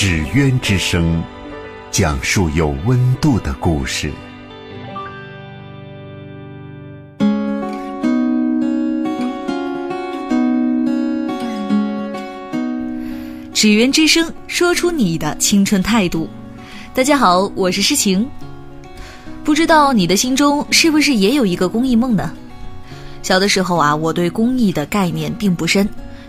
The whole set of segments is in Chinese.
纸鸢之声，讲述有温度的故事。纸鸢之声，说出你的青春态度。大家好，我是诗晴。不知道你的心中是不是也有一个公益梦呢？小的时候啊，我对公益的概念并不深。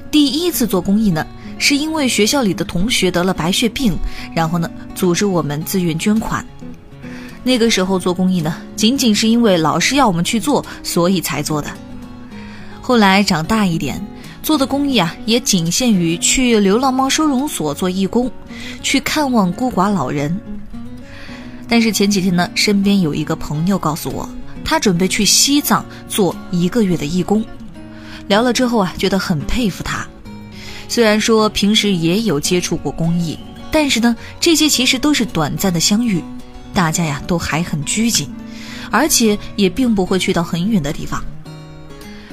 第一次做公益呢，是因为学校里的同学得了白血病，然后呢，组织我们自愿捐款。那个时候做公益呢，仅仅是因为老师要我们去做，所以才做的。后来长大一点，做的公益啊，也仅限于去流浪猫收容所做义工，去看望孤寡老人。但是前几天呢，身边有一个朋友告诉我，他准备去西藏做一个月的义工。聊了之后啊，觉得很佩服他。虽然说平时也有接触过公益，但是呢，这些其实都是短暂的相遇，大家呀都还很拘谨，而且也并不会去到很远的地方。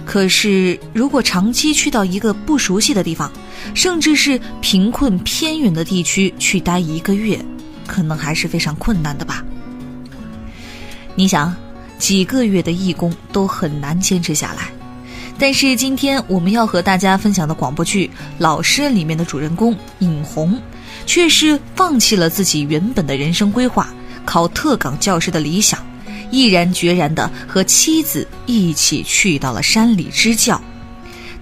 可是如果长期去到一个不熟悉的地方，甚至是贫困偏远的地区去待一个月，可能还是非常困难的吧。你想，几个月的义工都很难坚持下来。但是今天我们要和大家分享的广播剧《老师》里面的主人公尹红，却是放弃了自己原本的人生规划，考特岗教师的理想，毅然决然地和妻子一起去到了山里支教。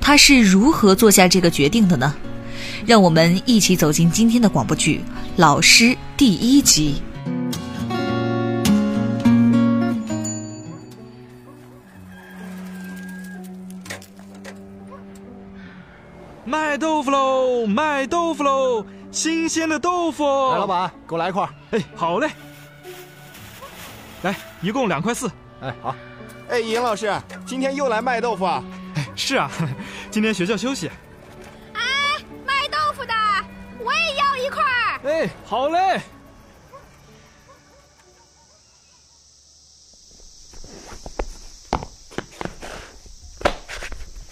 他是如何做下这个决定的呢？让我们一起走进今天的广播剧《老师》第一集。卖豆腐喽！卖豆腐喽！新鲜的豆腐。来，老板，给我来一块。哎，好嘞。来，一共两块四。哎，好。哎，尹老师，今天又来卖豆腐啊？哎，是啊，今天学校休息。哎，卖豆腐的，我也要一块。哎，好嘞。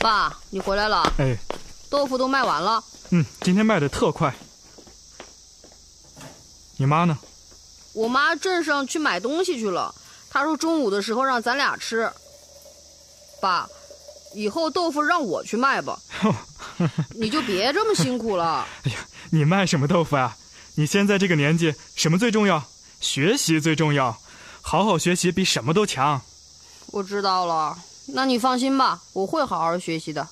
爸，你回来了。哎。豆腐都卖完了。嗯，今天卖的特快。你妈呢？我妈镇上去买东西去了。她说中午的时候让咱俩吃。爸，以后豆腐让我去卖吧。你就别这么辛苦了。哎呀，你卖什么豆腐啊？你现在这个年纪，什么最重要？学习最重要。好好学习比什么都强。我知道了。那你放心吧，我会好好学习的。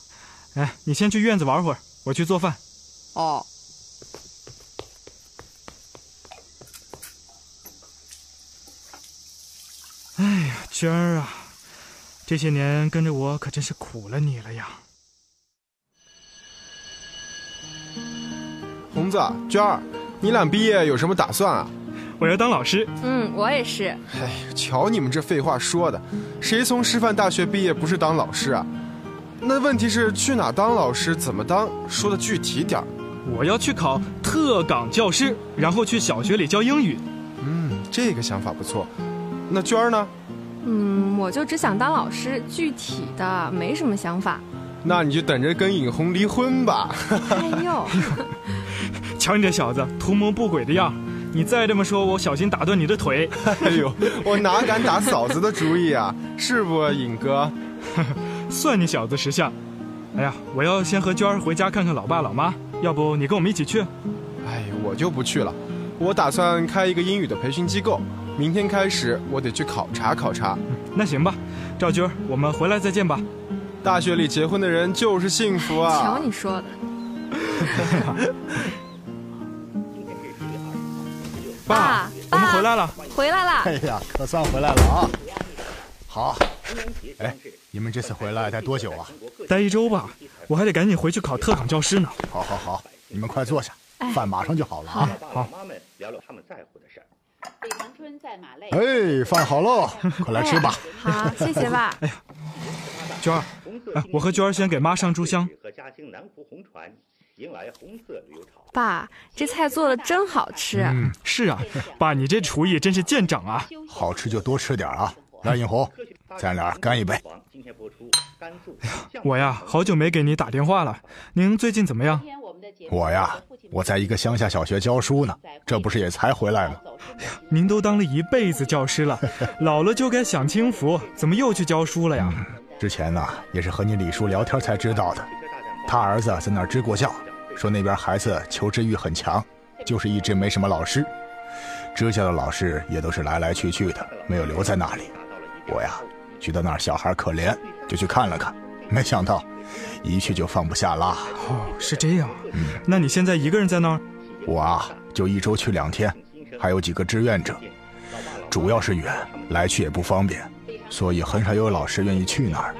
哎，你先去院子玩会儿，我去做饭。哦。哎呀，娟儿啊，这些年跟着我可真是苦了你了呀。红子，娟儿，你俩毕业有什么打算啊？我要当老师。嗯，我也是。哎，瞧你们这废话说的，谁从师范大学毕业不是当老师啊？那问题是去哪当老师，怎么当？说的具体点儿。我要去考特岗教师，然后去小学里教英语。嗯，这个想法不错。那娟儿呢？嗯，我就只想当老师，具体的没什么想法。那你就等着跟尹红离婚吧。哎呦，瞧你这小子图谋不轨的样你再这么说，我小心打断你的腿。哎呦，我哪敢打嫂子的主意啊？是不，尹哥？算你小子识相，哎呀，我要先和娟儿回家看看老爸老妈，要不你跟我们一起去？哎，我就不去了，我打算开一个英语的培训机构，明天开始我得去考察考察。那行吧，赵军，我们回来再见吧。大学里结婚的人就是幸福啊！瞧你说的。爸，我们回来了，回来了。哎呀，可算回来了啊！好，哎。你们这次回来待多久啊？待一周吧，我还得赶紧回去考特岗教师呢。好，好，好，你们快坐下。哎，饭马上就好了啊！好。妈们聊聊他们在乎的事儿。北长春在马累。哎，饭好喽，快来吃吧。好，谢谢爸。哎呀，娟儿，哎，我和娟儿先给妈上炷香。和嘉兴南湖红船迎来红色旅游潮。爸，这菜做的真好吃。嗯，是啊，爸，你这厨艺真是见长啊！好吃就多吃点啊。来，尹红，咱俩干一杯。我呀，好久没给你打电话了。您最近怎么样？我呀，我在一个乡下小学教书呢，这不是也才回来吗？您都当了一辈子教师了，老了就该享清福，怎么又去教书了呀？之前呢，也是和你李叔聊天才知道的。他儿子在那儿支过教，说那边孩子求知欲很强，就是一直没什么老师，支教的老师也都是来来去去的，没有留在那里。我呀，觉得那儿小孩可怜，就去看了看，没想到一去就放不下啦。哦，是这样。嗯，那你现在一个人在那儿？我啊，就一周去两天，还有几个志愿者，主要是远，来去也不方便，所以很少有老师愿意去那儿。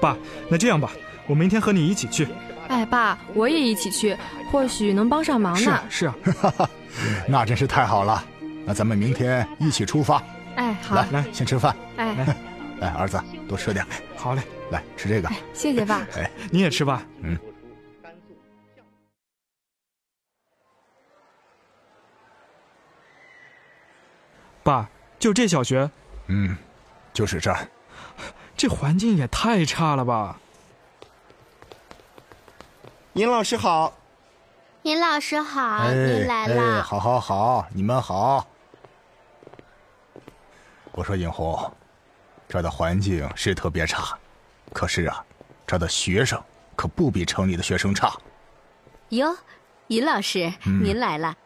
爸，那这样吧，我明天和你一起去。哎，爸，我也一起去，或许能帮上忙呢。是啊，是啊，那真是太好了。那咱们明天一起出发。哎，好，来来，先吃饭。哎，来，来，儿子多吃点。好嘞，来吃这个。谢谢爸。哎，你也吃吧。嗯。爸，就这小学？嗯，就是这儿。这环境也太差了吧！尹老师好。尹老师好，您来了。哎好，好，好，你们好。我说尹红，这儿的环境是特别差，可是啊，这儿的学生可不比城里的学生差。哟，尹老师，嗯、您来了。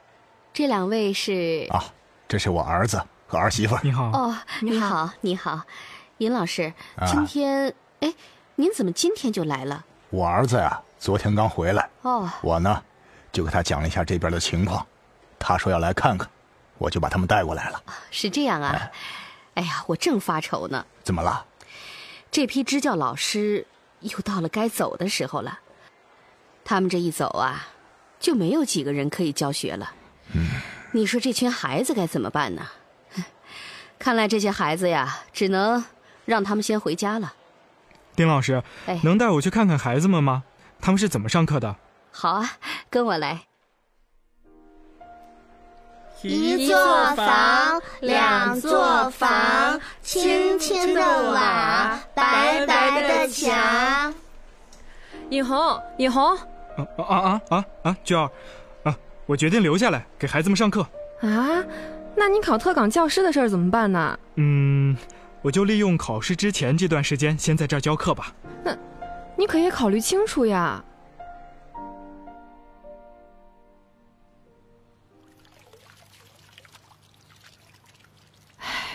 这两位是啊，这是我儿子和儿媳妇。你好。哦，你好，你好，尹老师，今天哎、啊，您怎么今天就来了？我儿子呀，昨天刚回来。哦。我呢，就给他讲了一下这边的情况，他说要来看看，我就把他们带过来了。是这样啊。哎哎呀，我正发愁呢。怎么了？这批支教老师又到了该走的时候了。他们这一走啊，就没有几个人可以教学了。嗯。你说这群孩子该怎么办呢？看来这些孩子呀，只能让他们先回家了。丁老师，哎，能带我去看看孩子们吗？他们是怎么上课的？好啊，跟我来。一座房，两座房，青青的瓦，白白的墙。尹红，尹红，啊啊啊啊啊！娟儿，啊，我决定留下来给孩子们上课。啊，那你考特岗教师的事儿怎么办呢？嗯，我就利用考试之前这段时间，先在这儿教课吧。那，你可也考虑清楚呀。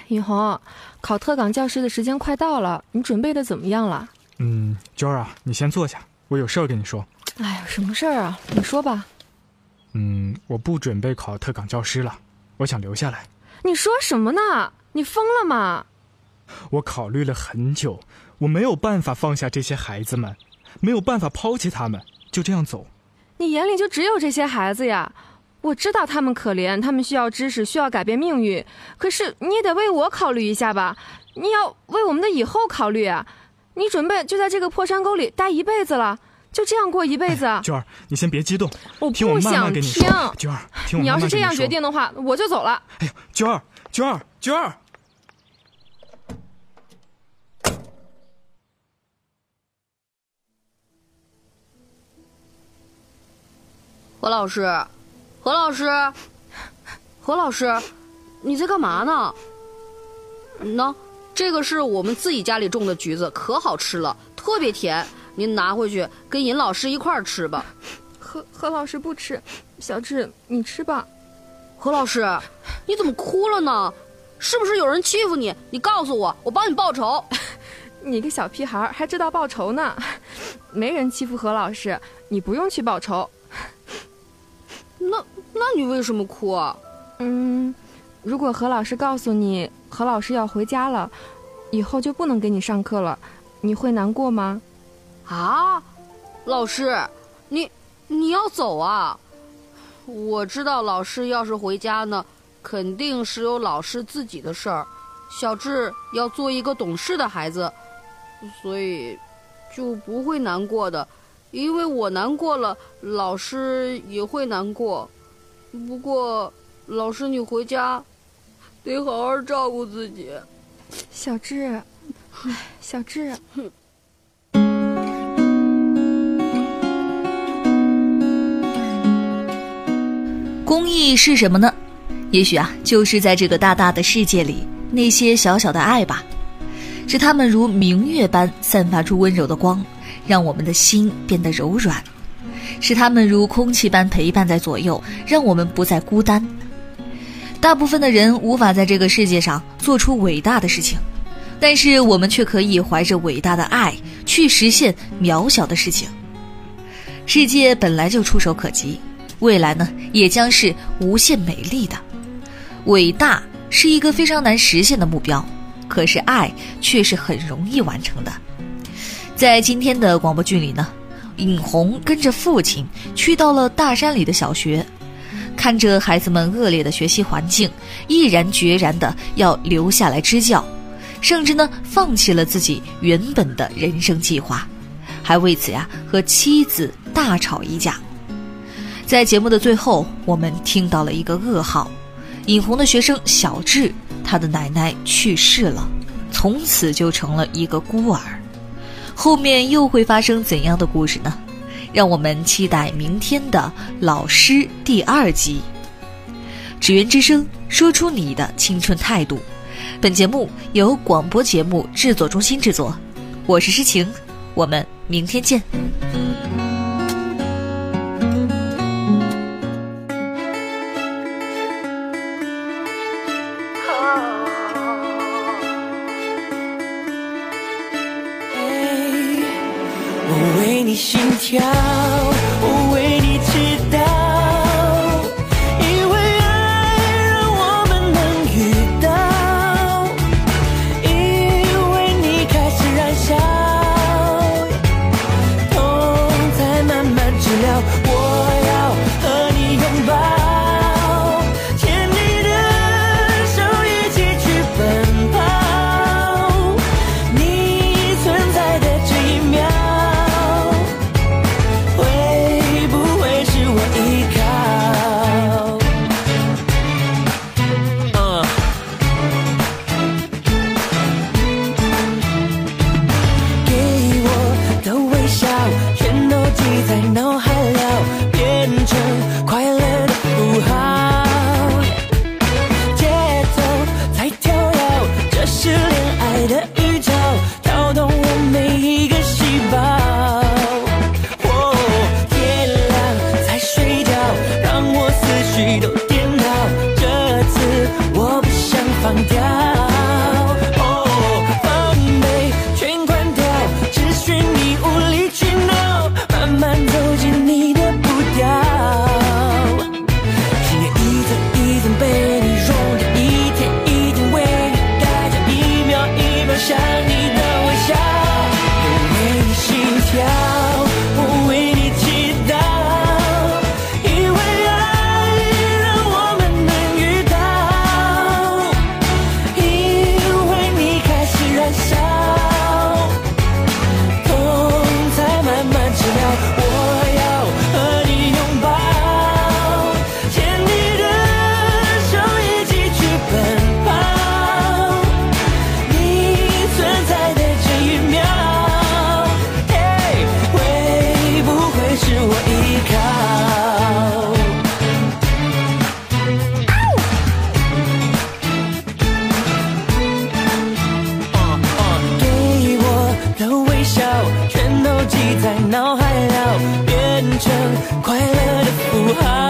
尹红，考特岗教师的时间快到了，你准备的怎么样了？嗯，娟儿啊，你先坐下，我有事儿跟你说。哎呀，什么事儿啊？你说吧。嗯，我不准备考特岗教师了，我想留下来。你说什么呢？你疯了吗？我考虑了很久，我没有办法放下这些孩子们，没有办法抛弃他们，就这样走。你眼里就只有这些孩子呀？我知道他们可怜，他们需要知识，需要改变命运。可是你也得为我考虑一下吧，你要为我们的以后考虑啊！你准备就在这个破山沟里待一辈子了，就这样过一辈子？娟儿，你先别激动，我听我不想慢慢跟你说。娟儿，听我你要慢慢跟说是这样决定的话，我就走了。哎呀，娟儿，娟儿，娟儿。何老师，何老师，何老师，你在干嘛呢？喏，这个是我们自己家里种的橘子，可好吃了，特别甜。您拿回去跟尹老师一块儿吃吧。何何老师不吃，小智你吃吧。何老师，你怎么哭了呢？是不是有人欺负你？你告诉我，我帮你报仇。你个小屁孩还知道报仇呢？没人欺负何老师，你不用去报仇。那那你为什么哭啊？嗯，如果何老师告诉你何老师要回家了，以后就不能给你上课了，你会难过吗？啊，老师，你你要走啊？我知道老师要是回家呢，肯定是有老师自己的事儿。小智要做一个懂事的孩子，所以就不会难过的。因为我难过了，老师也会难过。不过，老师你回家得好好照顾自己。小智，唉，小智。公益是什么呢？也许啊，就是在这个大大的世界里，那些小小的爱吧，是他们如明月般散发出温柔的光，让我们的心变得柔软；使他们如空气般陪伴在左右，让我们不再孤单。大部分的人无法在这个世界上做出伟大的事情，但是我们却可以怀着伟大的爱去实现渺小的事情。世界本来就触手可及。未来呢，也将是无限美丽的。伟大是一个非常难实现的目标，可是爱却是很容易完成的。在今天的广播剧里呢，尹红跟着父亲去到了大山里的小学，看着孩子们恶劣的学习环境，毅然决然的要留下来支教，甚至呢，放弃了自己原本的人生计划，还为此呀和妻子大吵一架。在节目的最后，我们听到了一个噩耗：尹红的学生小智，他的奶奶去世了，从此就成了一个孤儿。后面又会发生怎样的故事呢？让我们期待明天的老师第二集。纸鸢之声说出你的青春态度。本节目由广播节目制作中心制作，我是诗晴，我们明天见。快乐的符号。